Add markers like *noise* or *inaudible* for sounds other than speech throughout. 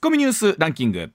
ッコミニュースランキング。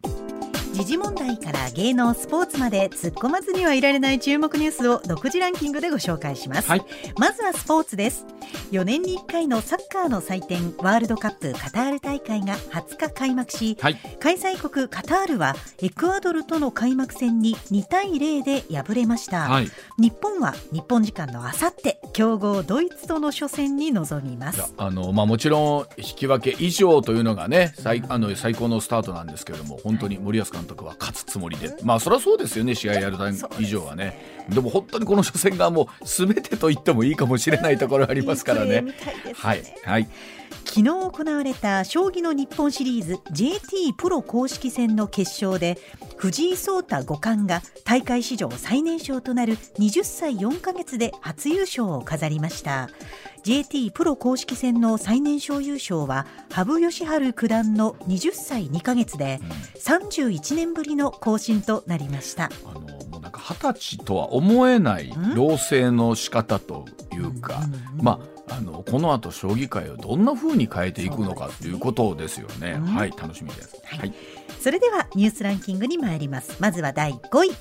時事問題から芸能スポーツまで突っ込まずにはいられない注目ニュースを独自ランキングでご紹介します、はい。まずはスポーツです4年に1回のサッカーの祭典ワールドカップカタール大会が20日開幕し、はい。開催国カタールはエクアドルとの開幕戦に2対0で敗れました、はい。日本は日本時間のあさって強豪ドイツとの初戦に臨みます。あのまあ、もちろん引き分け以上というのがね最あの最高のスタートなんですけれども本当に森保監督は勝つつもりで、まあそりゃそうですよね試合やる以上はね。でも本当にこの初戦がもう全てと言ってもいいかもしれないところありますからねいいプレーみ。たいですね。はい、はい、昨日行われた将棋の日本シリーズ JT プロ公式戦の決勝で藤井聡太五冠が大会史上最年少となる20歳4ヶ月で初優勝を飾りました。JT プロ公式戦の最年少優勝は羽生善治九段の20歳2ヶ月で31年ぶりの更新となりました。あのもうなんか二十歳とは思えない老成の仕方というか、まああのこの後将棋界をどんな風に変えていくのかということですよね。うん。はい楽しみです。はい。はい。それではニュースランキングに参ります。まずは第5位。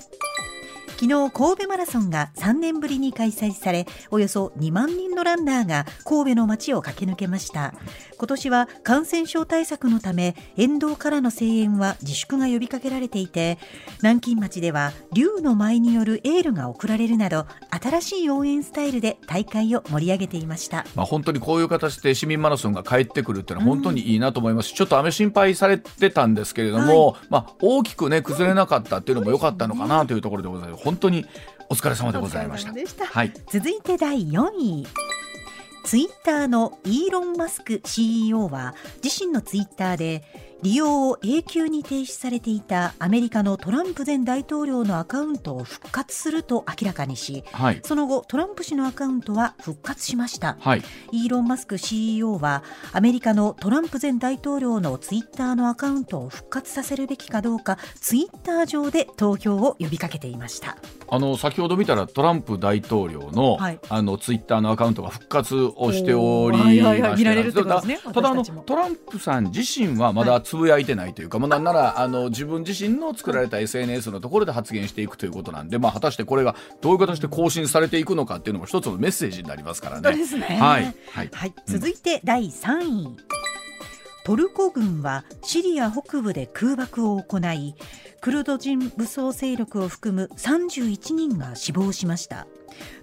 昨日神戸マラソンが3年ぶりに開催されおよそ2万人のランナーが神戸の街を駆け抜けました。今年は感染症対策のため沿道からの声援は自粛が呼びかけられていて南京町では竜の舞によるエールが送られるなど新しい応援スタイルで大会を盛り上げていました。まあ、本当にこういう形で市民マラソンが帰ってくるっていうのは本当にいいなと思います、ちょっと雨心配されてたんですけれども、まあ、大きくね崩れなかったっていうのも良かったのかなというところでございます。本当にお疲れ様でございました。した。はい。続いて第4位ツイッターのイーロン・マスク CEO は自身のツイッターで利用を永久に停止されていたアメリカのトランプ前大統領のアカウントを復活すると明らかにしはい。その後トランプ氏のアカウントは復活しました。はい。イーロン・マスク CEO はアメリカのトランプ前大統領のツイッターのアカウントを復活させるべきかどうかツイッター上で投票を呼びかけていました。あの先ほど見たらトランプ大統領の,、はい。あのツイッターのアカウントが復活をしておりまして見られるってことですねただただあのトランプさん自身はまだつぶやいてないというか、まあなんならあの自分自身の作られた SNS のところで発言していくということなんで、まあ、果たしてこれがどういう形で更新されていくのかっていうのも一つのメッセージになりますからね。本当ですね。はい、はい。はい、続いて第3位、トルコ軍はシリア北部で空爆を行いクルド人武装勢力を含む31人が死亡しました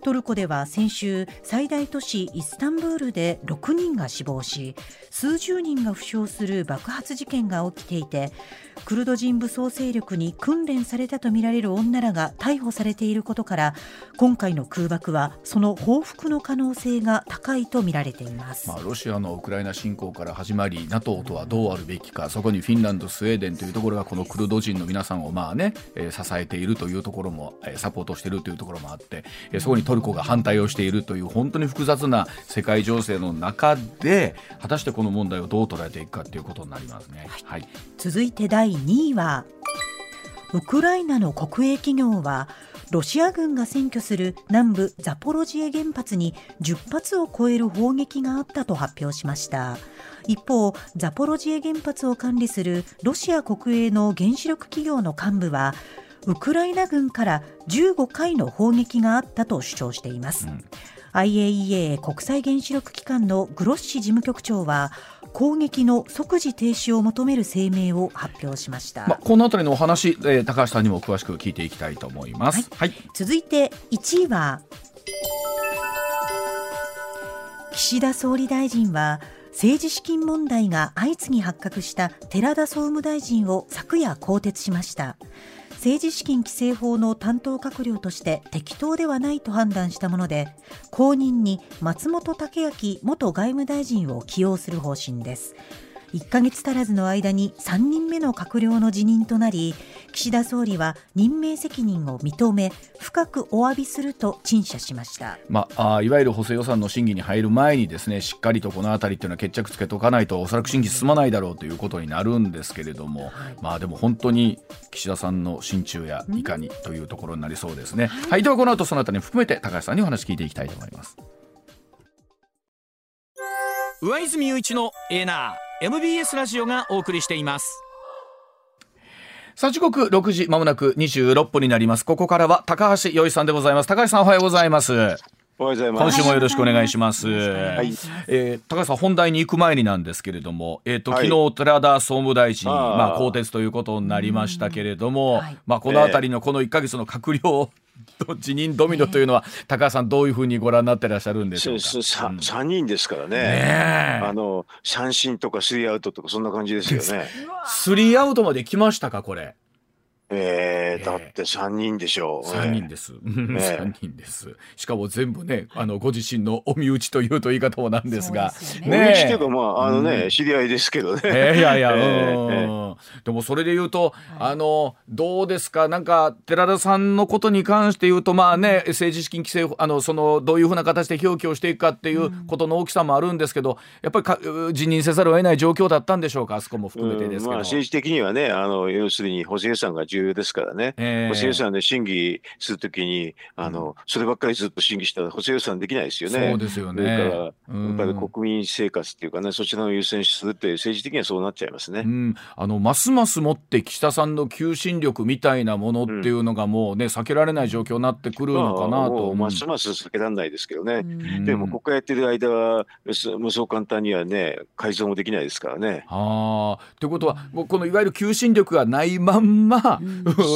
トルコでは先週最大都市イスタンブールで6人が死亡し数十人が負傷する爆発事件が起きていてクルド人武装勢力に訓練されたとみられる女らが逮捕されていることから今回の空爆はその報復の可能性が高いとみられています、まあ、ロシアのウクライナ侵攻から始まり NATO とはどうあるべきかそこにフィンランドスウェーデンというところがこのクルド人の皆さんをまあ、ね支えているというところも、サポートしているというところもあって、そこにトルコが反対をしているという本当に複雑な世界情勢の中で果たしてこの問題をどう捉えていくかということになりますね。はい。続いて第2位はウクライナの国営企業はロシア軍が占拠する南部ザポロジエ原発に10発を超える砲撃があったと発表しました。一方ザポロジエ原発を管理するロシア国営の原子力企業の幹部はウクライナ軍から15回の砲撃があったと主張しています、IAEA 国際原子力機関のグロッシ事務局長は攻撃の即時停止を求める声明を発表しました、まあ、この辺りのお話、えー高橋さんにも詳しく聞いていきたいと思います。はい、続いて1位は岸田総理大臣は政治資金問題が相次ぎ発覚した寺田総務大臣を昨夜更迭しました政治資金規正法の担当閣僚として適当ではないと判断したもので後任に松本剛明元外務大臣を起用する方針です。1ヶ月足らずの間に3人目の閣僚の辞任となり岸田総理は任命責任を認め深くお詫びすると陳謝しましたまあ、あーいわゆる補正予算の審議に入る前にですねしっかりとこの辺りっていうのは決着つけておかないとおそらく審議進まないだろうということになるんですけれども、まあでも本当に岸田さんの心中やいかにというところになりそうですね。はい、ではこの後そのあたりに含めて高橋さんにお話聞いていきたいと思います。上泉雄一のエーナー MBS ラジオがお送りしています。さあ時刻6時まもなく26分になります。ここからは高橋洋一さんでございます。高橋さんおはようございます。おはようございます。今週もよろしくお願いします。はい。えー高橋さん本題に行く前になんですけれども、えっ、と、はい。昨日寺田総務大臣まあ更迭ということになりましたけれども、はい。まあこのあたりのこの1ヶ月の閣僚と辞任ドミノというのは、高橋さんどういうふうにご覧になってらっしゃるんでしょうか？すすさうん三人ですからね。ねえあの三振とかスリーアウトとかそんな感じですよね。スリーアウトまで来ましたかこれ？えー、えだって三人でしょ。う。三人です。え三人です。しかも全部ね、あのご自身のお身内というと言い方もなんですが。ね。身内けどまああのね、うん。知り合いですけどね。えーいやいや、*laughs* えーうんえでもそれで言うと、あのどうですか？なんか寺田さんのことに関して言うとまあね政治資金規正あのそのどういうふうな形で表記をしていくかっていうことの大きさもあるんですけど、やっぱりかう辞任せざるを得ない状況だったんでしょうか？あそこも含めてですけど、うん。まあ、政治的にはね、あの要するに補正予算が重要ですからね、えー補正予算で審議するときにあの、そればっかりずっと審議したら補正予算できないですよね。そうですよね。それから、うん。やっぱり国民生活っていうかね、そちらを優先するって、政治的にはそうなっちゃいますね。うん、あのますますもって岸田さんの求心力みたいなものっていうのがもうね、避けられない状況になってくるのかなまあますます避けられないですけどね。うん。でも、国会やってる間は、そもうそう簡単にはね、改造もできないですからね。ああ。ということはもうこのいわゆる求心力がないまんま、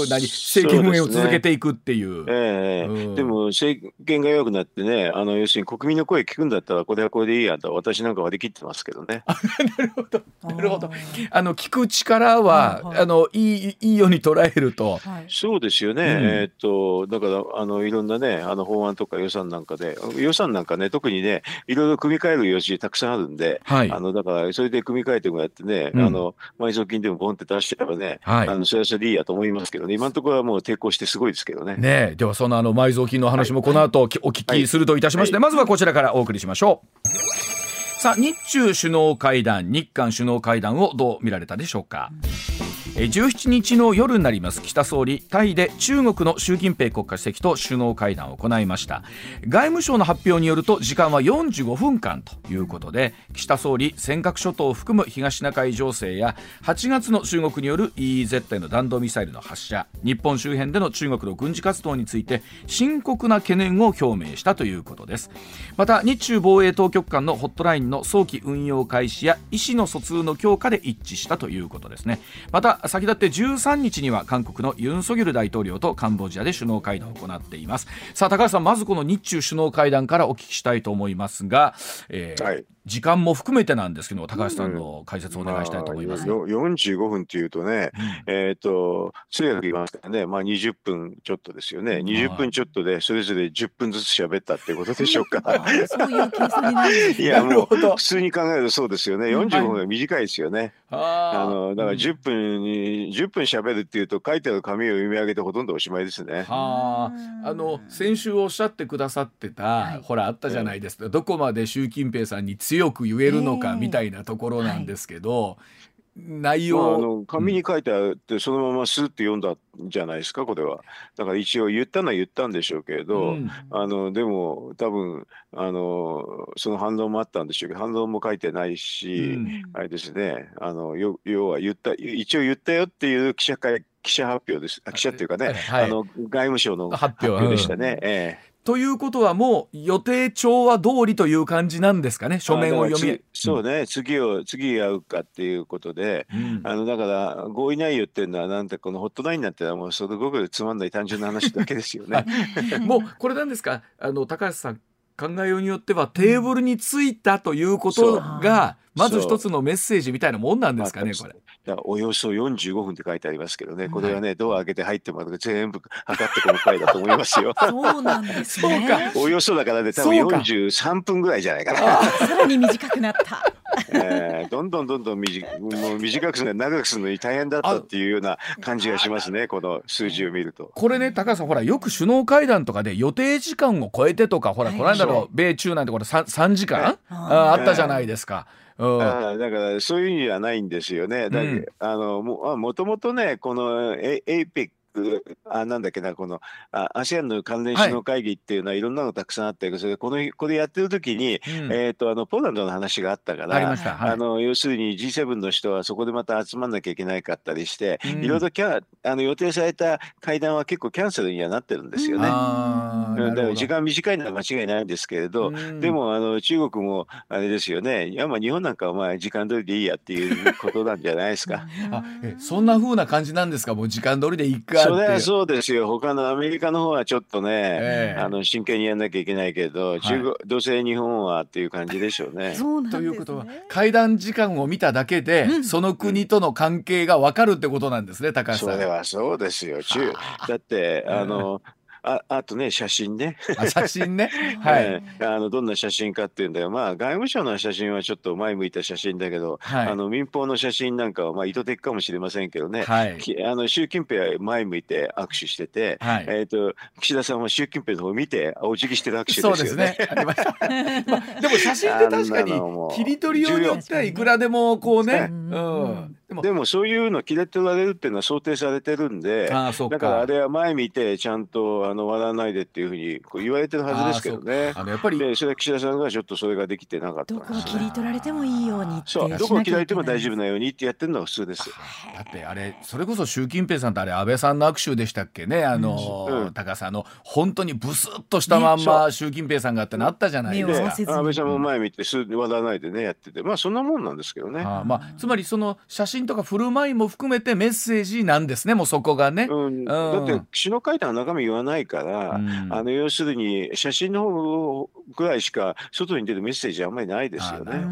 何？政権運営を続けていくっていう。ええ。うん。でも政権が弱くなってね、あの要するに国民の声聞くんだったら、これはこれでいいやと、私なんか割り切ってますけどね。*laughs* なるほど。なるほど。あの聞く力は、はいはい。あのいいいいように捉えると。はい。そうですよね、うん。えーっとだからあのいろんなね、あの法案とか予算なんかで、予算なんかね、特にね、いろいろ組み替える余地たくさんあるんで、はい。あのだからそれで組み替えてもやってね、うん。あの埋蔵金でもボンって出しちゃえばね、はい。あのそれはそれでいいやと思いますけどね、今のところはもう抵抗してすごいですけどね。ねえではそのあの埋蔵金の話もこの後、お聞きするといたしまして、はいまずはこちらからお送りしましょう。さあ日中首脳会談日韓首脳会談をどう見られたでしょうか。えー17日の夜になります。岸田総理タイで中国の習近平国家主席と首脳会談を行いました。外務省の発表によると時間は45分間ということで岸田総理尖閣諸島を含む東シナ海情勢や8月の中国による EEZ への弾道ミサイルの発射日本周辺での中国の軍事活動について深刻な懸念を表明したということです。また日中防衛当局間のホットラインの早期運用開始や意思の疎通の強化で一致したということですね。また先立って13日には韓国のユン・ソギョル大統領とカンボジアで首脳会談を行っています。さあ高橋さんまずこの日中首脳会談からお聞きしたいと思いますが、えーはい。時間も含めてなんですけど高橋さんの解説をお願いしたいと思います、まあよ45分っていうとね、えっ、と、通訳言いますからね、まあ20分ちょっとですよね。20分ちょっとでそれぞれ10分ずつ喋ったっていうことでしょうか。*laughs* いう計算になるんですね。いや、もう普通に考えるとそうですよね。45分が短いですよね。ああの、だから10分に、10分喋るっていうと書いてある紙を読み上げてほとんどおしまいですね。はあ、あの先週おっしゃってくださってた、はい。ほらあったじゃないですか、どこまで習近平さんに強く言えるのかええみたいなところなんですけど、内まあ、あ容、の紙に書いてあって、そのままスーって読んだんじゃないですか、これは。だから一応言ったのは言ったんでしょうけれど、うん。あのでも多分あのその反論もあったんでしょうけど反論も書いてないし、うん。あれですね。あのよ要は言った一応言ったよっていう記者会記者発表です。あ記者っていうかね、はい。あの外務省の発表。でしたね。ええということはもう予定調和通りという感じなんですかね？書面を読み。そうね、次を次会うかっていうことで、うん。あのだから合意内容っていうのはなんてこのホットラインなんてもうすごくつまんない単純な話だけですよね。もうこれなんですか？あの高橋さん考えようによってはテーブルについたということがまず一つのメッセージみたいなもんなんですかねこれ。およそ45分って書いてありますけどね、これはね、ドア開けて入ってもらうと全部測ってこの回だと思いますよ。*laughs* そうなんですね。そうかおよそだからね、多分そうか43分ぐらいじゃないかな。さらに短くなった。えーどんどんどんどん短もう短くするの長くするのに大変だったっていうような感じがしますね、この数字を見ると。これね高橋さんほらよく首脳会談とかで予定時間を超えてとかほらはいこの間の米中なんてこれ 3, 3時間、はいああったじゃないですか。うんあーだからそういう意味ではないんですよね。だけうんあのもともとね、このエ APEC *laughs* あなんだっけなこのあ ASEAN の関連首脳会議っていうのはいろんなのたくさんあってそれこのこれやってる時に、うん。えー、とあのポーランドの話があったからあ。はい。あの要するに G7 の人はそこでまた集まんなきゃいけないかったりして、うん。いろいろキャあの予定された会談は結構キャンセルにはなってるんですよね。うんだから時間短いのは間違いないんですけれど、うん。でもあの中国もあれですよね、いやまあ日本なんかはまあ時間通りでいいやっていうことなんじゃないですか。*laughs* あえそんな風な感じなんですか？もう時間通りでいいかそれはそうですよ、他のアメリカの方はちょっとね、ええ。あの真剣にやんなきゃいけないけど、中国どうせ日本はっていう感じでしょうね。*laughs* そうなんですね。ということは会談時間を見ただけで、うん。その国との関係が分かるってことなんですね高橋さん。それはそうですよ。中だってあのああとね写真ね。あ写真ね？*laughs* はい。ええあのどんな写真かっていうんだよ。まあ外務省の写真はちょっと前向いた写真だけど、はいあの民放の写真なんかはまあ意図的かもしれませんけどね。はい。きあの習近平は前向いて握手してて、はい。えっ、と岸田さんは習近平の方を見てお辞儀してる握手そうですよね。ですね。*laughs* ありましあ、でも写真って確かに切り取りようによってはいくらでもこうね。ううんん。でもでもそういうの切れ取られるっていうのは想定されてるんで、ああそうか。だからあれは前見てちゃんとあの笑わないでっていうふうにこう言われてるはずですけどね。あのやっぱりでそれは岸田さんがちょっとそれができてなかった。んどこを切り取られてもいいようにってそう、どこを切られても大丈夫なようにってやってるのが普通です。だってあれそれこそ習近平さんとあれ安倍さんの握手でしたっけね？あの、うん。高さんあの本当にブスッとしたまんま習近平さんがってなったじゃないですか。安倍さんも前見てすぐ笑わないでねやってて。まあそんなもんなんですけどね。あーまあ、つまりその写真とか振る舞いも含めてメッセージなんですねもうそこがね。うん、だって首脳会談は中身言わないから、うん。あの要するに写真の方ぐらいしか外に出るメッセージはあんまりないですよね。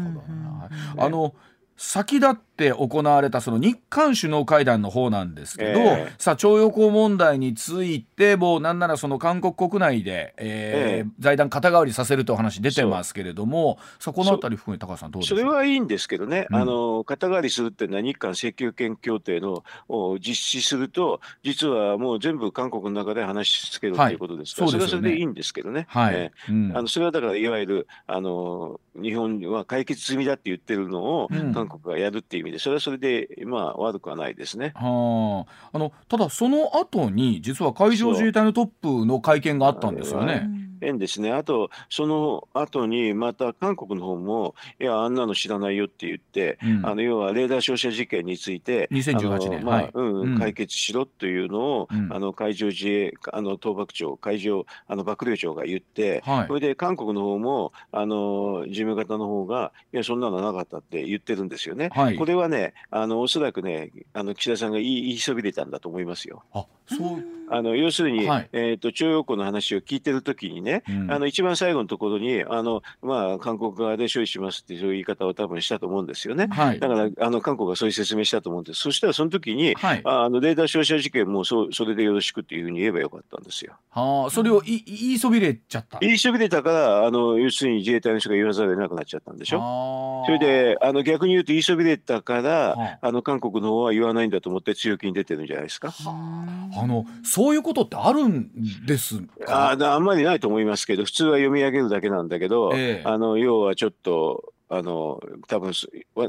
あの先立って行われたその日韓首脳会談の方なんですけど、ええ。さあ徴用工問題についてもうなんならその韓国国内で、えーええ。財団肩代わりさせるという話出てますけれどもそこのあたり含めて高橋さんどうそか？れはいいんですけどね、うん。あの肩代わりするっていうのは日韓請求権協定のを実施すると、実はもう全部韓国の中で話しつけるはいとい。うことですから、そうですよね。それはそれでいいんですけどね。はい、え。うん。あのそれはだからいわゆるあの日本は解決済みだって言ってるのをうん。韓国がやるっていう意味で、それはそれでまあ悪くはないですね。はあ、あのただその後に実は海上自衛隊のトップの会見があったんですよはね。変ですね。あと、その後にまた韓国の方も、いや、あんなの知らないよって言って、うん。あの要はレーダー照射事件について、2018年。まあはい。うんうん。解決しろというのを、うん。あの海上自衛あの東幕長、海上あの幕僚長が言って、はい。それで韓国の方もあの事務方の方が、いや、そんなのなかったって言ってるんですよね。はい。これはね、あのおそらくね、あの岸田さんが言い言いそびれたんだと思いますよ。あそう、あの要するに、はい。えー、と徴用工の話を聞いてるときにね、うんあの一番最後のところにあの、まあ、韓国側で処理しますっていうそういう言い方を多分したと思うんですよね。はいだからあの韓国がそういう説明したと思うんです。そしたらその時に、はいああのレーダー照射事件もそうそれでよろしくっていうふうに言えばよかったんですよ。はあ、それをい言いそびれちゃった。言いそびれたからあの要するに自衛隊の人が言わざるを得なくなっちゃったんでしょ。ょそれであの逆に言うと言いそびれたから、はああの韓国の方は言わないんだと思って強気に出てるんじゃないですか。あのそういうことってあるんですか？あだあんまりないと思いますけど普通は読み上げるだけなんだけど、ええ。あの要はちょっとあの多分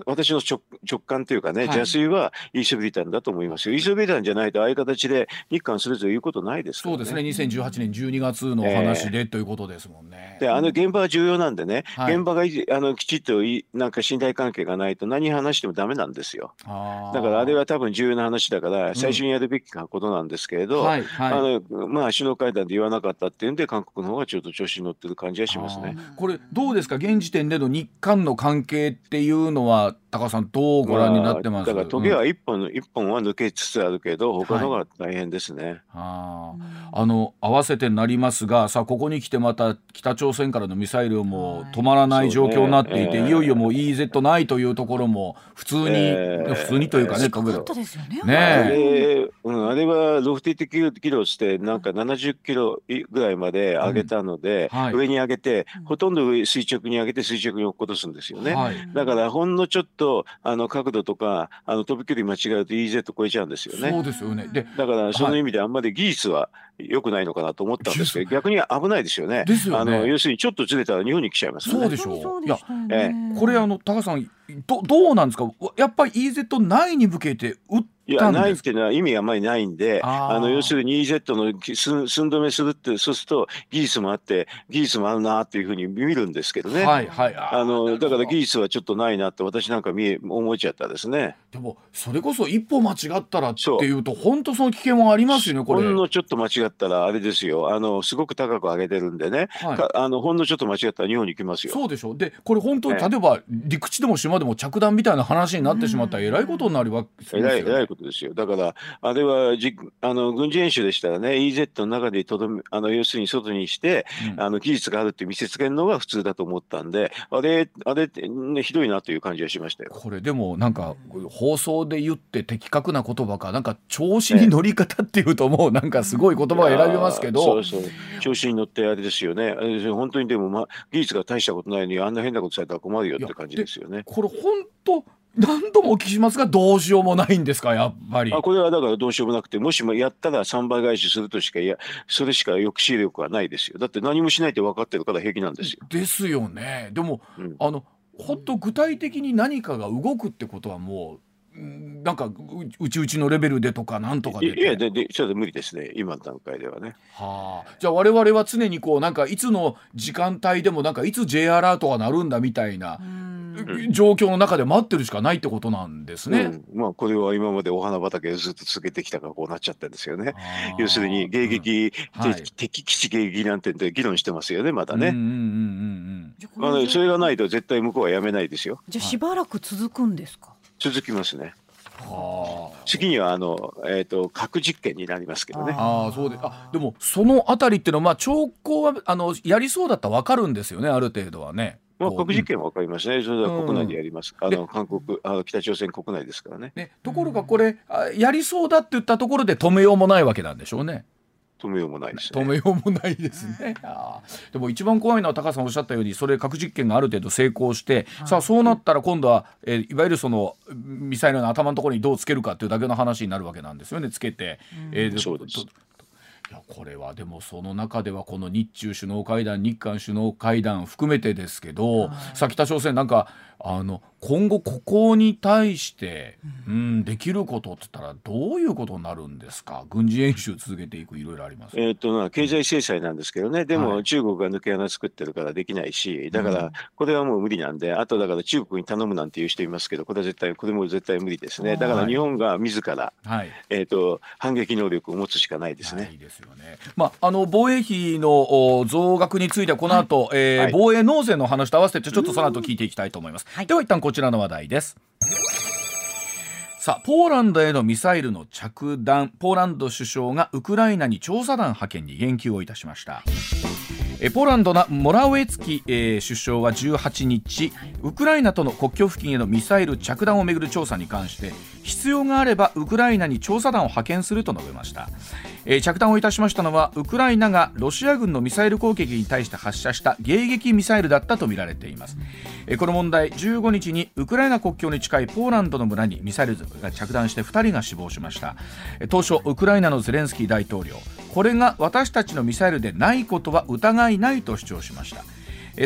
私の直直感というかね、はい邪推は言いそびれたんだと思いますよ。言いそびれたんじゃないとああいう形で日韓それぞれ言うことないですからね。そうですね。2018年12月の話で、ということですもんね。であの現場は重要なんでね、はい現場がいあのきちっといなんか信頼関係がないと何話してもダメなんですよ。だからあれは多分重要な話だから最初にやるべきことなんですけれど、はいはい。あのまあ首脳会談で言わなかったっていうんで韓国の方がちょっと調子に乗ってる感じはしますね。これどうですか？現時点での日韓の関係っていうのは高橋さんどうご覧になってます？だから時計うん。は一本、一本は抜けつつあるけど他のが大変ですね。あー。あの合わせてなりますがさあここに来てまた北朝鮮からのミサイルも止まらない状況になっていて、そうね。ええ。いよいよもう EZ ないというところも普通に、ええ。普通にというかね、かったですよね。ねあえれ、うん、あれはロフティ的キロしてなんか70キロぐらいまで上げたので、うんはい。上に上げてうん。ほとんど上垂直に上げて垂直に落っことすんですよね。はい。だからほんのちょっとあの角度とかあの飛ぶ距離間違うと EZ 超えちゃうんですよね。そうですよねでだからその意味であんまり技術は良くないのかなと思ったんですけど逆に危ないですよね。ですよねあの要するにちょっとずれたら日本に来ちゃいますよね。そうでしょういやこれあの高橋さんどどうなんですか？やっぱり EZ 内に向けて撃っいや、ないっていうのは意味あまりないんで、あの、要するに EZ の寸寸止めするって、そうすると技術もあって、技術もあるなっていうふうに見るんですけどね。はいはい。あの、だから技術はちょっとないなって私なんか見え、思っちゃったですね。でも、それこそ一歩間違ったらっていうと、本当その危険はありますよね、これ。ほんのちょっと間違ったら、あれですよ。あの、すごく高く上げてるんでね。はい、あの、ほんのちょっと間違ったら日本に行きますよ。そうでしょ？う。で、これ本当に、例えば陸地でも島でも着弾みたいな話になってしまったら、えらいことになるわけですよ、ね。えらいことですよ。だから、あれはじあの軍事演習でしたらね、EZ の中でとどめあの要するに外にして、うん、あの技術があるって見せつけるのが普通だと思ったんで、あれ、あれって、ね、ひどいなという感じがしましたよ。これでもなんか放送で言って的確な言葉か、なんか調子に乗り方っていうともうなんかすごい言葉を選びますけど、そうそう調子に乗ってあれですよね。本当にでも、ま、技術が大したことないのにあんな変なことされたら困るよって感じですよね。これ本当何度もお聞きしますがどうしようもないんですかやっぱり。あこれはだからどうしようもなくてもしもやったら3倍返しするとしかいやそれしか抑止力はないですよ。だって何もしないって分かってるから平気なんですよ。ですよね。でも、うん、あのほんと具体的に何かが動くってことはもうなんかうちうちのレベルでとかなんとかでいやででちょっと無理ですね今の段階ではね。はあ、じゃあ我々は常にこうなんかいつの時間帯でもなんかいつ J アラートが鳴るんだみたいな状況の中で待ってるしかないってことなんですね。うん、まあこれは今までお花畑をずっと続けてきたからこうなっちゃったんですよね。要するに迎撃、うんはい、敵基地迎撃なんて議論してますよねまだね。まあそれがないと絶対向こうはやめないですよ。じゃあしばらく続くんですか？続きますね。次にはあの、えーと、核実験になりますけどね。あそうであでもそのあたりっていうのは、まあ、兆候はあのやりそうだったら分かるんですよねある程度はね。まあ、核実験は分かりますね、それは国内でやります、うん、あの韓国あの、北朝鮮国内ですからね。ねところがこれ、やりそうだって言ったところで止めようもないわけなんでしょうね。止めようもないです、ね、止めようもないですね。でも一番怖いのは高橋さんおっしゃったようにそれ核実験がある程度成功して、はい、さあそうなったら今度は、えー、いわゆるそのミサイルの頭のところにどうつけるかっていうだけの話になるわけなんですよね。つけて。うん、えー、そうです。いやこれはでもその中ではこの日中首脳会談日韓首脳会談含めてですけど、さあ北朝鮮なんかあの今後ここに対して、うん、できることって言ったらどういうことになるんですか？軍事演習続けていくいろいろあります、えっと経済制裁なんですけどね。でも中国が抜け穴作ってるからできないしだからこれはもう無理なんで、あとだから中国に頼むなんていう人いますけどこれは絶対これも絶対無理ですね。だから日本が自ら、はい、えっと反撃能力を持つしかないですね。いいですよね。まあ、あの防衛費の増額についてはこの後、はい、えーはい、防衛納税の話と合わせてちょっとその後聞いていきたいと思います。はい、では一旦こちらの話題です。さあポーランドへのミサイルの着弾。ポーランド首相がウクライナに調査団派遣に言及をいたしました。えポーランドのモラウェツキ、えー、首相は18日ウクライナとの国境付近へのミサイル着弾をめぐる調査に関して必要があればウクライナに調査団を派遣すると述べました。えー、着弾をいたしましたのはウクライナがロシア軍のミサイル攻撃に対して発射した迎撃ミサイルだったとみられています、えー、この問題15日にウクライナ国境に近いポーランドの村にミサイルが着弾して2人が死亡しました。当初ウクライナのゼレンスキー大統領これが私たちのミサイルでないことは疑いないと主張しました。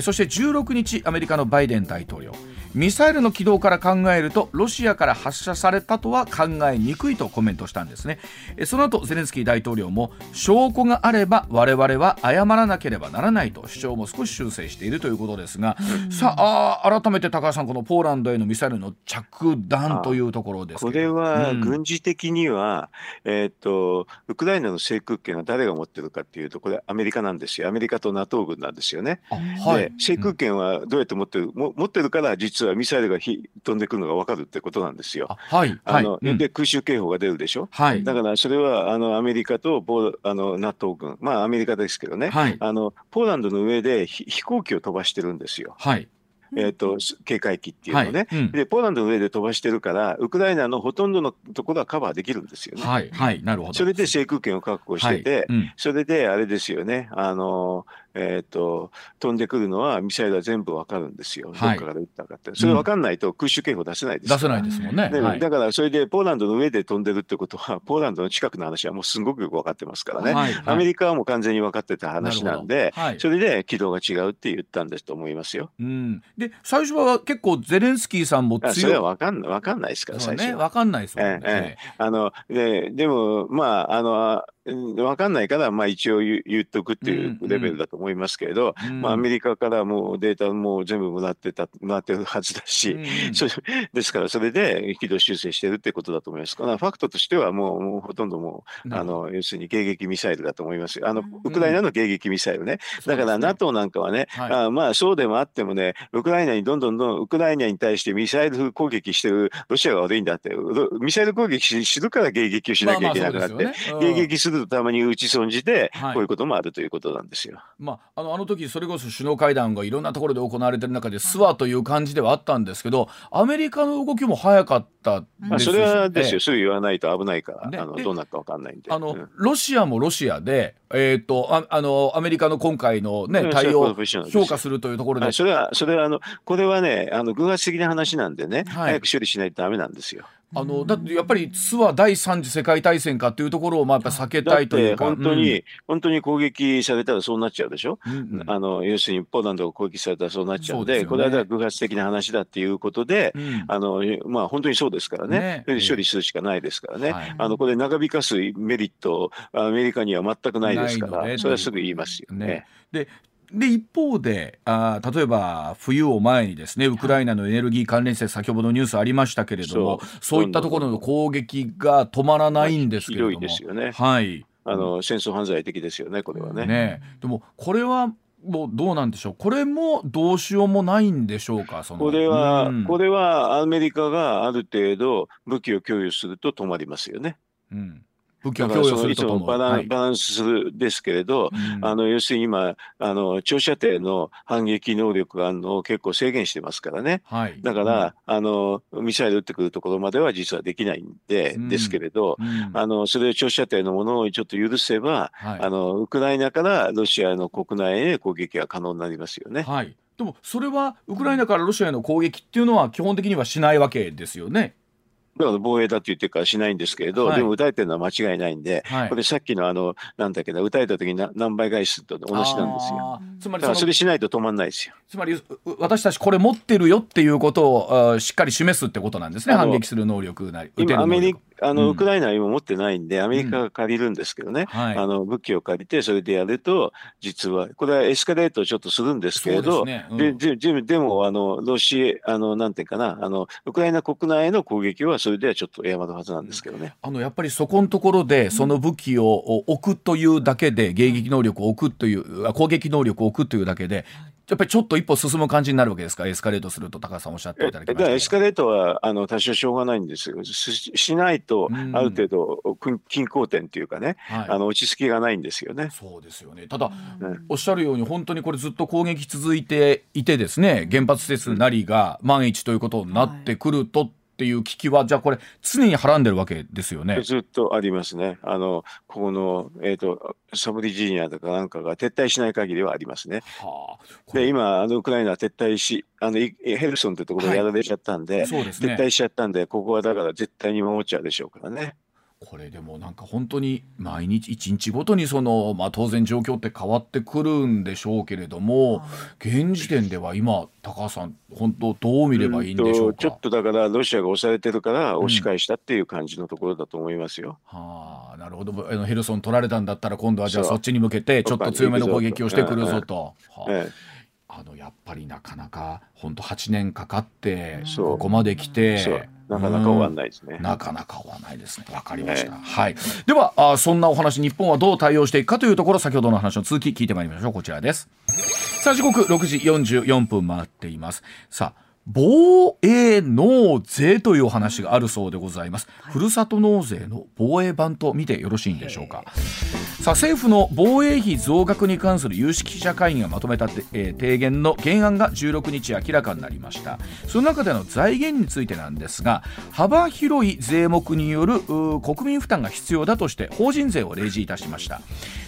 そして16日アメリカのバイデン大統領。ミサイルの軌道から考えるとロシアから発射されたとは考えにくいとコメントしたんですね。その後ゼレンスキー大統領も証拠があれば我々は謝らなければならないと主張も少し修正しているということですが、さあ改めて高橋さんこのポーランドへのミサイルの着弾というところですこれは軍事的には、うん、えー、っとウクライナの制空権は誰が持ってるかっていうとこれアメリカなんですよ。アメリカと NATO 軍なんですよね。はい、で制空権はどうやって持ってる、も持ってるから実実はミサイルが飛んでくるのが分かるってことなんですよ。はい。あの、はい、で、空襲警報が出るでしょ？はい。だからそれはあのアメリカとポあの NATO 軍、まあアメリカですけどね。はい。あのポーランドの上で飛行機を飛ばしてるんですよ。はい。えーと、警戒機っていうのね、はいうん、でポーランドの上で飛ばしてるからウクライナのほとんどのところはカバーできるんですよね。はい、はい、なるほどそれで制空権を確保してて、はいうん、それであれですよねあのえーと、飛んでくるのはミサイルは全部わかるんですよ、どっかから撃ったかって、それ分かんないと空襲警報出せないです出せないですもんね、はい、だからそれでポーランドの上で飛んでるってことは、ポーランドの近くの話はもうすごくよく分かってますからね、はい。はい、アメリカはもう完全に分かってた話なんで、はい、それで軌道が違うって言ったんですと思いますよ。うん、で、最初は結構、ゼレンスキーさんも強い。それは分かん分かんないですから、最初は。ね、分かんないですもんね。ええ。あのででも、まあ、あの分かんないから、まあ、一応言言っとくっていうレベルだと思いますけれど、うん。うん、まあ、アメリカからもうデータも全部もらってたもらってるはずだし、うん、そですからそれで軌道修正してるってことだと思います。ファクトとしてはもうもうほとんどもうあの要するに迎撃ミサイルだと思います。あのウクライナの迎撃ミサイルね、だから NATO なんかはね、はい、あまあそうでもあってもねウクライナにどんどんどんウクライナに対してミサイル攻撃してるロシアが悪いんだってミサイル攻撃するから迎撃をしなきゃいけなくなって、まあまあね、迎撃するとたまに撃ち損じて、こういうこともあるということなんですよ。まあ、あのあの時それこそ首脳会談がいろんなところで行われてる中で諏訪という感じではあったんですけどアメリカの動きも早かったまあ、それはですよ、すぐ言わないと危ないから、ね、あのどうなるか分かんないんで。あの、うん、ロシアもロシアで、えーと、ああのアメリカの今回の、ね、対応を評価するというところで。それは、それはあのこれはね、あの偶発的な話なんでね、はい、早く処理しないとだめなんですよ。あのだってやっぱりツアー第三次世界大戦かというところをまあやっぱ避けたいというか本当に、うん、本当に攻撃されたらそうなっちゃうでしょ、うんうん、あの要するにポーランドが攻撃されたらそうなっちゃうので、ね、これは偶発的な話だっていうことで、うん、あのまあ本当にそうですからね、ね。処理するしかないですからね、はい、あのこれ長引かすメリットアメリカには全くないですから、それはすぐ言いますよね。ね。でで一方であ例えば冬を前にですねウクライナのエネルギー関連施設先ほどのニュースありましたけれどもそう。いったところの攻撃が止まらないんですけれども、ですよね、はい。あの戦争犯罪的ですよねこれはね。ね。でもこれはもうどうなんでしょう？これもどうしようもないんでしょうか？これは、うん、これはアメリカがある程度武器を供与すると止まりますよね。うん武器を供与するとともバラン、はい、バランスですけれど、うん、あの要するに今あの長射程の反撃能力があるのを結構制限してますからね、はい、だから、うん、あのミサイル撃ってくるところまでは実はできないんで、うん、ですけれど、あのそれを長射程のものをちょっと許せば、はい、あのウクライナからロシアの国内へ攻撃が可能になりますよね。はい。でもそれはウクライナからロシアへの攻撃っていうのは基本的にはしないわけですよね。だから防衛だって言ってるからしないんですけれど、はい、でも打たれてるのは間違いないんで、はい、これさっきのあの、なんだっけな、打たれた時に何倍返すと同じなんですよ。つまりそれしないと止まんないですよ。つまり私たちこれ持ってるよっていうことをしっかり示すってことなんですね、反撃する能力なり。今アメリあの、ウクライナは今持ってないんで、アメリカが借りるんですけどね、はい、あの武器を借りて、それでやると、実は、これはエスカレートちょっとするんですけれど、で、ね。でででも、あの、ロシア、あの、なんていうかな、あの、ウクライナ国内の攻撃は、それではちょっとやまるはずなんですけどね。あの、やっぱりそこのところで、その武器を置くというだけで、迎撃能力を置くという、攻撃能力を置くというだけで、やっぱりちょっと一歩進む感じになるわけですか、エスカレートすると、高橋さんおっしゃっていただきましたエスカレートはあの多少しょうがないんですよ、ししないと、ある程度、均衡点というかね、はい、あの落ち着きがないんですよね。そうですよね。ただ、うん、おっしゃるように、本当にこれ、ずっと攻撃続いていて、ですね原発施設なりが万一ということになってくると、はいっていう危機は、じゃあこれ、常にはらんでるわけですよね。ずっとありますね。あの、ここの、えっ、ー、と、サブリジーニアとかなんかが撤退しない限りはありますね。はあ、で、今、あの、ウクライナ撤退し、あの、ヘルソンってところやられちゃったんで、はいでね、撤退しちゃったんで、ここはだから絶対に守っちゃうでしょうからね。これでもなんか本当に毎日一日ごとにその、まあ、当然状況って変わってくるんでしょうけれども、現時点では今高橋さん本当どう見ればいいんでしょうちょっとだからロシアが押されてるから押し返したっていう感じのところだと思いますよ。うん、はあなるほど。あのヘルソン取られたんだったら今度はじゃあそっちに向けてちょっと強めの攻撃をしてくるぞと。あ。のやっぱりなかなか本当8年かかってここまで来て。なかなか終わらないですね。なかなか終わらないですね。わかりました。はい。ではあ、そんなお話、日本はどう対応していくかというところ、先ほどの話の続き聞いてまいりましょう。こちらです。さあ、時刻6時44分回っています。さあ、防衛納税というお話があるそうでございます。ふるさと納税の防衛版と見てよろしいんでしょうか。さあ政府の防衛費増額に関する有識者会議がまとめた、えー、提言の原案が16日明らかになりましたその中での財源についてなんですが幅広い税目による国民負担が必要だとして法人税を例示いたしました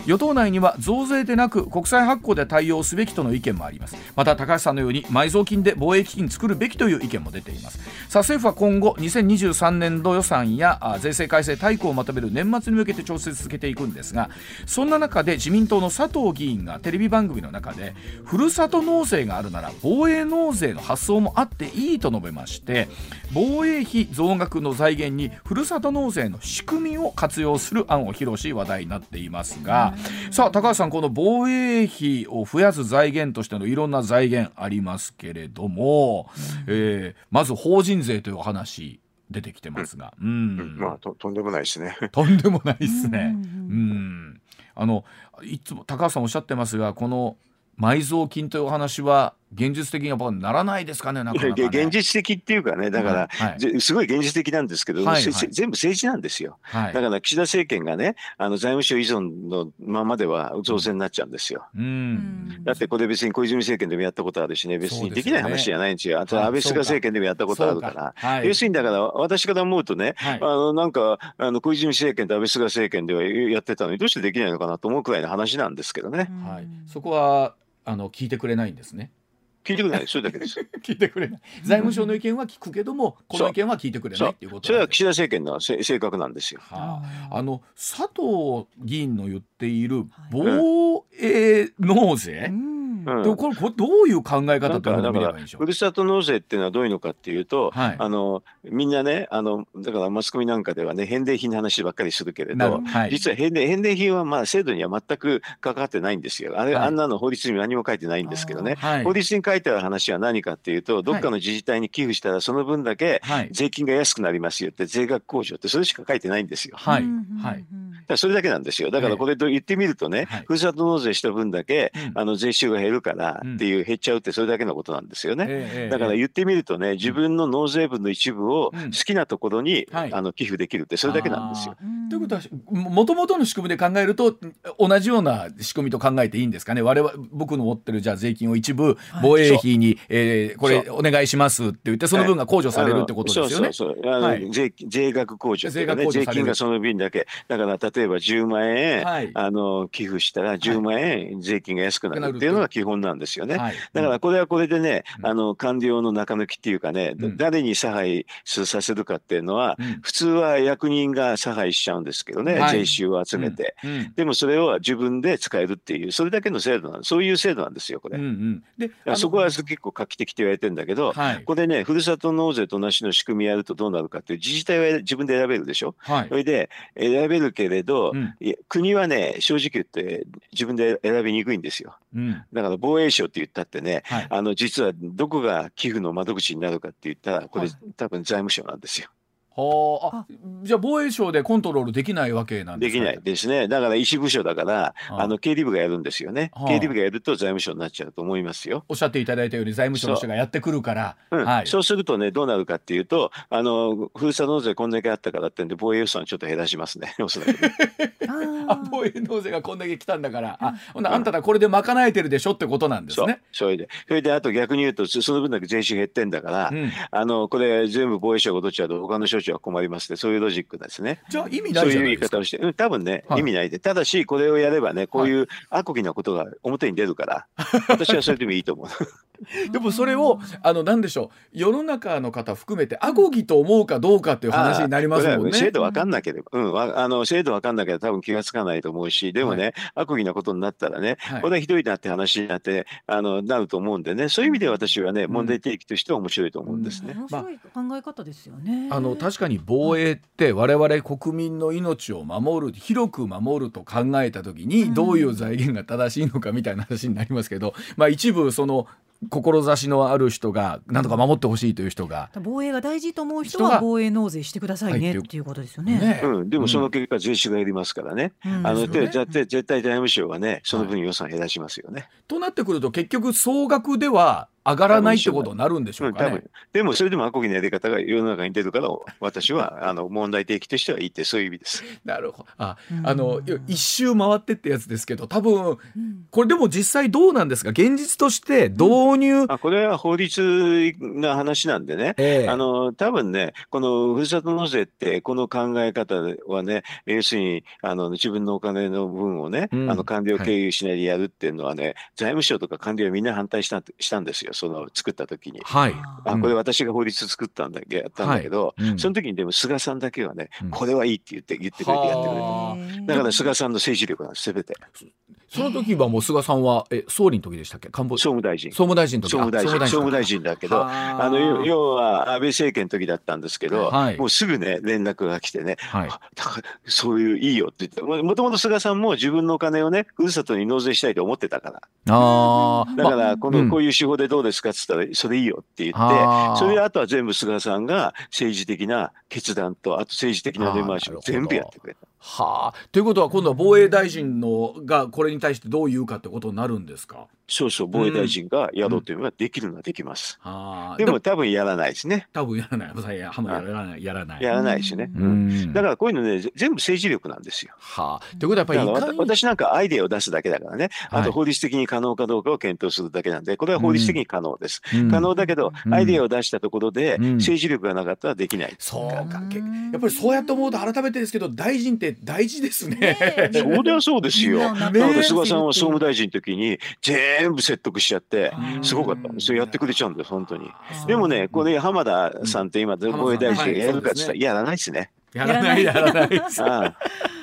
与党内には増税でなく国債発行で対応すべきとの意見もありますまた高橋さんのように埋蔵金で防衛基金作るるべきという意見も出ています。さあ政府は今後2023年度予算や税制改正大綱をまとめる年末に向けて調整続けていくんですがそんな中で自民党の佐藤議員がテレビ番組の中でふるさと納税があるなら防衛納税の発想もあっていいと述べまして防衛費増額の財源にふるさと納税の仕組みを活用する案を披露し話題になっていますがさあ高橋さんこの防衛費を増やす財源としてのいろんな財源ありますけれども、えー、まず法人税というお話出てきてますが、うん、うん、まあととんでもないですね。とんでもない *laughs* ですね。うん、あのいつも高橋さんおっしゃってますがこの埋蔵金というお話は現実的にやっぱならないですかね、なかなか、ね、現実的っていうかね、だから、はい、すごい現実的なんですけど、はいはい、全部政治なんですよ、はい、だから岸田政権がね、あの財務省依存のままでは増税になっちゃうんですよ。うん、だってこれ別に小泉政権でもやったことあるしね、別にできない話じゃないんですよ。あと安倍菅政権でもやったことあるから、はい、要するにだから私から思うとね、あのなんかあの小泉政権と安倍菅政権ではやってたのに、どうしてできないのかなと思うくらいの話なんですけどね。はい、そこはあの聞いてくれないんですね。聞いてくれないそれだけです。*laughs* 聞いてくれない。財務省の意見は聞くけども、この意見は聞いてくれないっていうことそれは岸田政権の性格なんですよ、はあ、あの佐藤議員の言っている防衛納税、うんうん、でこれこどういう考え方というのがふるさと納税っていうのはどういうのかっていうと、はい、あのみんなねあのだからマスコミなんかではね返礼品の話ばっかりするけれど、はい、実は返礼返礼品はまあ制度には全く関わってないんですよあれ、はい、あんなの法律に何も書いてないんですけどね、法律に書いてある話は何かっていうとどっかの自治体に寄付したらその分だけ税金が安くなりますよって税額控除ってそれしか書いてないんですよ。はい、はいそれだけなんですよ。だからこれと言ってみるとね、はい、ふるさと納税した分だけ、うん、あの税収が減るからっていう、減っちゃうってそれだけのことなんですよね。だから言ってみるとね、自分の納税分の一部を好きなところに、あの寄付できるってそれだけなんですよ。ということは、もともとの仕組みで考えると、同じような仕組みと考えていいんですかね。我々、僕の持ってるじゃあ税金を一部防衛費に、はい、えー、これお願いしますって言って、その分が控除されるってことですよね。そうそうそう。はい、税税額控除、ね、税額控除税金がその分だけ。だから例えば10万円、はい、あの寄付したら10万円税金が安くなるっていうのが基本なんですよね。はい、だからこれはこれでね、うん、あの官僚の中抜きっていうかね、うん、誰に差配させるかっていうのは、うん、普通は役人が差配しちゃうんですけどね、はい、税収を集めて、でもそれを自分で使えるっていうそれだけの制度なんそういう制度なんですよこれ。うんうん、でそこは結構画期的って言われてるんだけど、これねふるさと納税と同じの仕組みやるとどうなるかっていう自治体は自分で選べるでしょ。それで選べるけれど、国はね、正直言って自分で選びにくいんですよ。うん、だから防衛省って言ったってね、はい、あの実はどこが寄付の窓口になるかって言ったら、これ、はい、多分財務省なんですよ。はあ、じゃあ防衛省でコントロールできないわけなんですか、できないですね。だから一部署だから、あ。の経理部がやるんですよね。経理部がやると財務省になっちゃうと思いますよ。おっしゃっていただいたように財務省の人がやってくるから、そううん。はい、そうするとねどうなるかっていうと、あのふるさと納税こんだけあったからってんで防衛予算ちょっと減らしますね。*laughs* おそらく、ね、あ防衛納税がこんだけ来たんだから、あ、ほんあんたらこれで賄えてるでしょってことなんですね。それで、それであと逆に言うとその分だけ税収減ってんだから、うん、あのこれ全部防衛省がどっちだと他の省庁は困りますね。そういうロジックですね。じゃあ意味ないそういう言い方をして、うん、多分ね、はい、意味ないで、ただしこれをやればね、こういう悪意なことが表に出るから、はい、私はそれでもいいと思う。*laughs* でもそれをあのなんでしょう世の中の方含めてあごぎと思うかどうかっていう話になりますもんね。制度分かんなければ、うん、あの制度分かんなければ多分気が付かないと思うしでもね、はい、悪意なことになったらね、はい、これはひどいなって話になってあのなると思うんでねそういう意味で私はね、問題提起としては面白いと思うんですね。面白い考え方ですよね。あの確かに防衛って我々国民の命を守る広く守ると考えた時にどういう財源が正しいのかみたいな話になりますけど、まあ一部その志のある人が何とか守ってほしいという人が防衛が大事と思う人は防衛納税してくださいねっていうことですよね。ね。うん、でもその結果税収が減りますからね。うん、あの、ね、絶対財務省はねその分予算減らしますよね。はい、となってくると結局総額では上がらないってことになるんでしょうかね。うん、多分。でもそれでもアコギのやり方が世の中に出るから私は *laughs* あの問題提起としてはいいってそういう意味です。なるほど。ああの一周回ってってやつですけど多分これでも実際どうなんですか？現実として導入、うん、あこれは法律な話なんでね、えー、あの多分ねこのふるさと納税ってこの考え方はね要するにあの自分のお金の分をね、うん、あの官僚経由しないでやるっていうのはね、はい、財務省とか官僚はみんな反対したしたんですよその作った時に。はい、あこれ私が法律作ったんだけやったんだけど、はい。うん、その時にでも菅さんだけはね、これはいいって言って言ってくれてやってくれた。だから菅さんの政治力なんです全て。その時はもう菅さんはえ総理の時でしたっけ？官房総務大臣。総務大臣の時。総務大臣。総務大臣だけどあの要は安倍政権の時だったんですけど、はい、もうすぐね連絡が来てね、はい、だからそういういいよって言ってもともと菅さんも自分のお金をねふるさとに納税したいと思ってたから。あだからこの、こういう手法でどうですか？っつったらそれいいよって言ってそれであとは全部菅さんが政治的な決断とあと政治的な根回しを全部やってくれた。はあ、ということは今度は防衛大臣のがこれに対してどう言うかってことになるんですか？そうそう防衛大臣がやろうというのはできるのはできます、うん、でも多分やらないですね。多分やらない。やらない。やらない。やらないしね、うん、だからこういうのね全部政治力なんですよ。はあ。ということはやっぱり私なんかアイデアを出すだけだからね。あと法律的に可能かどうかを検討するだけなんでこれは法律的に可能です、うん、可能だけど、アイデアを出したところで政治力がなかったらできない、そうか。やっぱりそうやって思うと改めてですけど大臣って大事ですね。ねそうではそうですよ。なので菅さんは総務大臣の時に全部説得しちゃってすごかったそれやってくれちゃうんです本当に。でもねこれ浜田さんって今防衛大臣がやるかっつったらやらないですね。やらないやらない *laughs*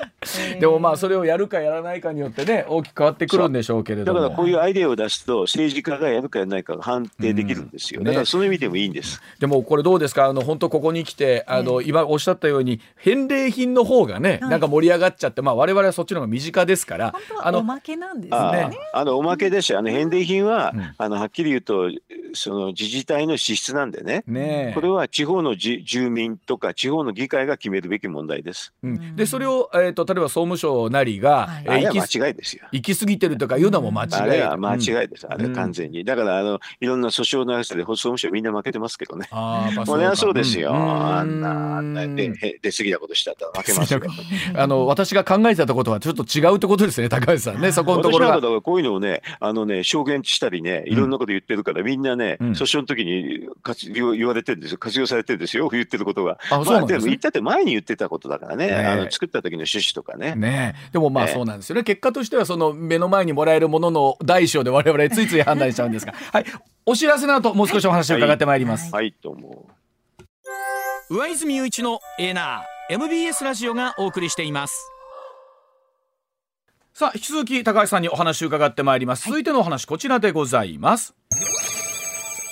でもまあそれをやるかやらないかによってね大きく変わってくるんでしょうけれどだからこういうアイデアを出すと政治家がやるかやらないかが判定できるんですよ、うんね、だからそういう意味でもいいんです。でもこれどうですか？あの本当ここに来てあの、今おっしゃったように返礼品の方がね、なんか盛り上がっちゃってまあ我々はそっちの方が身近ですからあのおまけなんですね。あのおまけでしあの返礼品は、うん、あのはっきり言うとその自治体の支出なんでね。ねこれは地方のじ住民とか地方の議会が決めるべき問題です、うん、でそれを、えーと、例えば総務省なりが、はい、えー、行き間違いですよ。行き過ぎてるとかいうのも間違い、あれは間違いです、あれ完全に。だからあのいろんな訴訟のやつで総務省みんな負けてますけどね。ああ、それはそうですよ、あんなあんなで出過ぎたことしたら負けますよ。*laughs* あの私が考えてたことはちょっと違うってことですね高橋さんねそこのところが。こういうのをねあのね証言したりねいろんなこと言ってるから、みんなね、訴訟の時に活用言われてるんですよ。活用されてるんですよ言ってることが。あ、まあ、でも言ったって前に言ってたことだからね、あの作った時の趣旨とかね。ね。でもまあそうなんですよね、結果としてはその目の前にもらえるものの大小で我々ついつい判断しちゃうんですが。*laughs* はい。お知らせの後もう少しお話を伺ってまいります。はい、はい、どうも。上泉雄一のエーナー MBS ラジオがお送りしています。さあ引き続き高橋さんにお話を伺ってまいります、続いてのお話こちらでございます。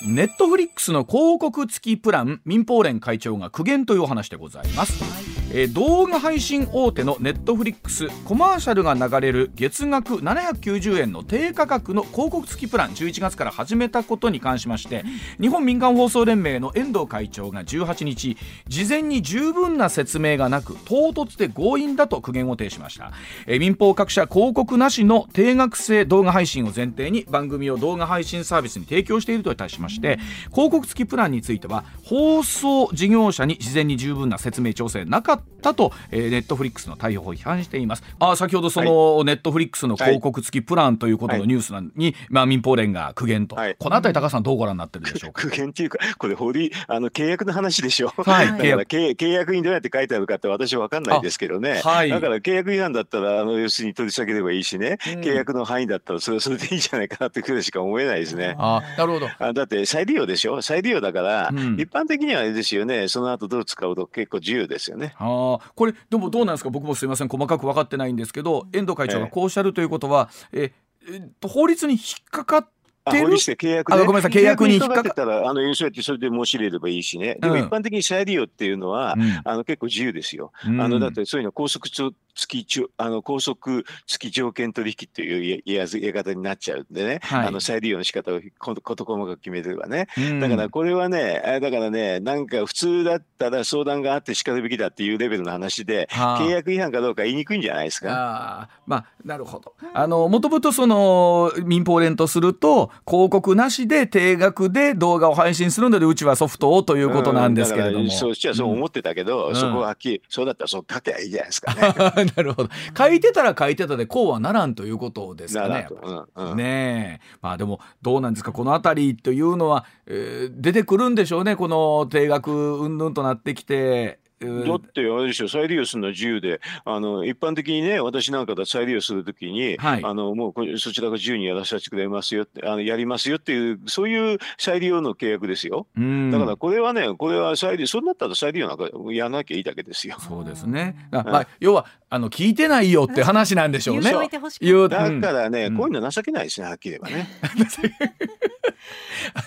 ネットフリックスの広告付きプラン民放連会長が苦言というお話でございます、はいえー、動画配信大手のネットフリックスコマーシャルが流れる月額790円の低価格の広告付きプラン11月から始めたことに関しまして日本民間放送連盟の遠藤会長が18日事前に十分な説明がなく唐突で強引だと苦言を呈しました、えー、民放各社広告なしの定額制動画配信を前提に番組を動画配信サービスに提供しているといたしまして広告付きプランについては放送事業者に事前に十分な説明調整なかったったと、えー、ネットフリックスの対応を批判しています。あ先ほどその、ネットフリックスの広告付きプランということのニュースに、はい、まあ、民放連が苦言と、はい、このあたり高橋さんどうご覧になってるでしょうか？*laughs* 苦言っていうかこれ法律あの契約の話でしょ、*laughs* はい、だから契契約にどうやって書いてあるかって私は分かんないですけどね、はい、だから契約違反だったらあの要するに取り下げればいいしね、うん、契約の範囲だったらそれはそれでいいじゃないかなってくらいしか思えないですね。あなるほど。あだって再利用でしょ？再利用だから、うん、一般的にはあれですよね。その後どう使うと結構自由ですよね。あこれでもどうなんですか？僕もすみません。細かく分かってないんですけど遠藤会長がこうおっしゃるということは、えええ法律に引っかかって法律で契約、ね、ごめんなさい。契約に引っかかったらあのそうやってそれで申し入れればいいしね。でも一般的に再利用っていうのは、うん、あの結構自由ですよ、うん、あのだってそういうの高速付きあの高速付き条件取引っていう言い方になっちゃうんでね、はい、あの再利用の仕方を事細かく決めてればね、うん、だからこれはねだからねなんか普通だったら相談があってしかるべきだっていうレベルの話で、はあ、契約違反かどうか言いにくいんじゃないですか。あまあなるほど。あのもともとその民放連とすると広告なしで定額で動画を配信するのでうちはソフトをということなんですけれども、うん、そうしそう思ってたけど、うん、そこははっきりそうだったらそう書けばいいじゃないですかね。*laughs* *laughs* なるほど。書いてたら書いてたでこうはならんということですかね。うんうん、ねまあでもどうなんですか？この辺りというのは、えー、出てくるんでしょうね。この定額云々となってきて。だってあれでしょ再利用するのは自由で。あの一般的にね私なんかだ再利用するときに、はい、あのもうそちらが自由にやらせてくれますよってあのやりますよっていうそういう再利用の契約ですよ。だからこれはねこれは再利用そうなったら再利用なんかやらなきゃいいだけですよ。そうですね、まあ、要はあの聞いてないよって話なんでしょうねだからね、うん、こういうの情けないですねはっきり言えばね。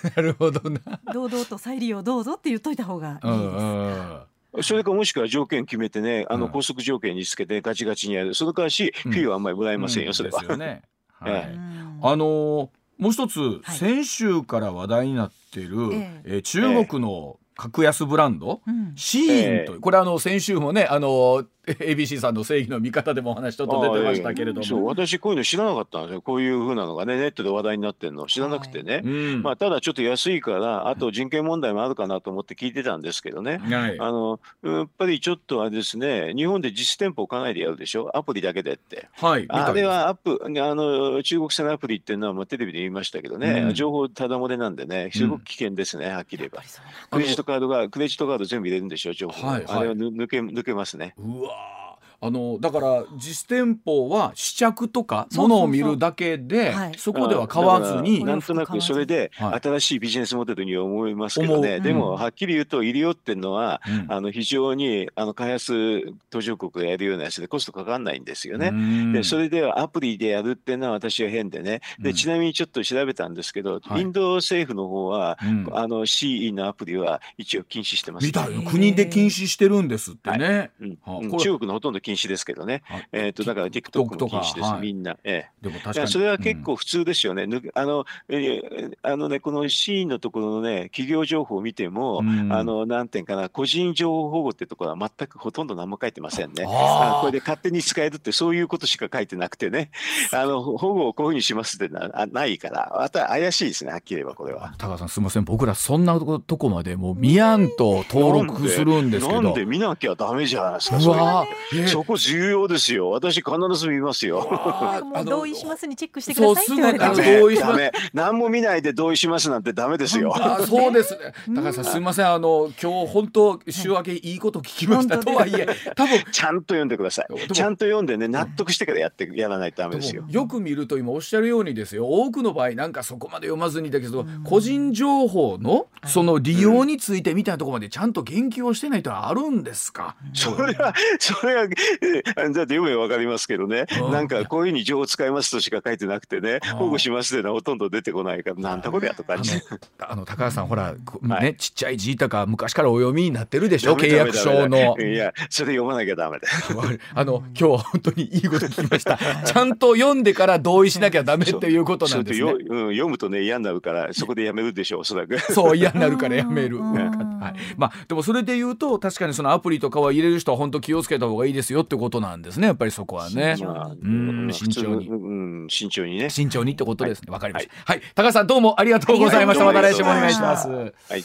*laughs* なるほどな。堂々と再利用どうぞって言っといた方がいいです、うんうんそれかもしくは条件決めてね、あの拘束条件につけてガチガチにやる、その代わし、フィーはあんまりもらえませんよ、それは。ね。*laughs* はい、あのもう一つ、先週から話題になっている、ええ。中国の格安ブランド、シーンという、これあの先週もねあの *laughs* ABC さんの正義の味方でもお話ちょっと出てましたけれども、そう私こういうの知らなかったんですよ。こういうふうなのがねネットで話題になってるの知らなくてね、はいまあ、ただちょっと安いからあと人権問題もあるかなと思って聞いてたんですけどね、はい、あのやっぱりちょっとあれですね日本で実店舗を考えてやるでしょ？アプリだけでって、はい、あれはアップあの中国製のアプリっていうのは、まあ、テレビで言いましたけどね、うん、情報ただ漏れなんでねすごく危険ですね、はっきり言えば。クレジットカードがクレジットカード全部入れるんでしょ情報、はいはい、あれは抜け抜けますね。うわ Oh. あのだから実店舗は試着とかものを見るだけでそこでは買わずになんとなくそれで新しいビジネスモデルに思いますけどね、でもはっきり言うと入りよっていうのは、うん、あの非常にあの開発途上国がやるようなやつでコストかかんないんですよね。でそれではアプリでやるっていうのは私は変でね。でちなみにちょっと調べたんですけど、インド政府の方は、あの CE のアプリは一応禁止してます、みたい国で禁止してるんですってね。はい。うん、中国のほとんど禁止ですけどね。えっ、ー、と、だから TikTok も禁止です、はい、みんな。ええ。でも確かに。それは結構普通ですよね。うん、あの、えー、あのね、このシーンのところのね、企業情報を見ても、うん、あの、なんていうかな、個人情報保護ってところは全くほとんど何も書いてませんね。あこれで勝手に使えるってそういうことしか書いてなくてね、*laughs* あの、保護をこういうふうにしますってなないから、また怪しいですね、はっきり言えばこれは。高さんすみません、僕らそんなとこまでもう見やんと登録するんですけど。なんで見なきゃダメじゃないですか。そそこ重要ですよ。私必ず見ますよ。*laughs* もう同意しますにチェックしてくださいって言われて。同意します。何も見ないで同意しますなんてダメですよ。あそうですね。高橋さんすみませんあの今日本当週明けいいこと聞きましたとはいえ多分ちゃんと読んでください。ちゃんと読んでね納得してからやってやらないとダメですよ。よく見ると今おっしゃるようにですよ多くの場合なんかそこまで読まずにだけど個人情報のその利用についてみたいなところまでちゃんと言及をしてないとあるんですか？それはそれは *laughs* だって読めばわかりますけどね、なんかこういうふうに情報使いますとしか書いてなくてね、保護しますっていうのはほとんど出てこないから、なんだこれやと感じ。あの高橋さん、ほら、ね、ちっちゃい字とか昔からお読みになってるでしょ、契約書の。*laughs* いや、それ読まなきゃダメだ。*laughs* あの、今日は本当にいいこと聞きました。ちゃんと読んでから同意しなきゃダメっていうことなんですね。うん、読むとね、嫌になるから、そこでやめるでしょう、おそらく。そう、嫌になるからやめる。はい。まあ、でもそれで言うと、確かにそのアプリとかは入れる人は本当気をつけた方がいいですよってことなんですね、やっぱりそこはね。うん慎重に、うん、慎重にね。慎重にってことですね。わ、かりました、はい、高橋さんどうもありがとうございました、また来週もお願いします。はい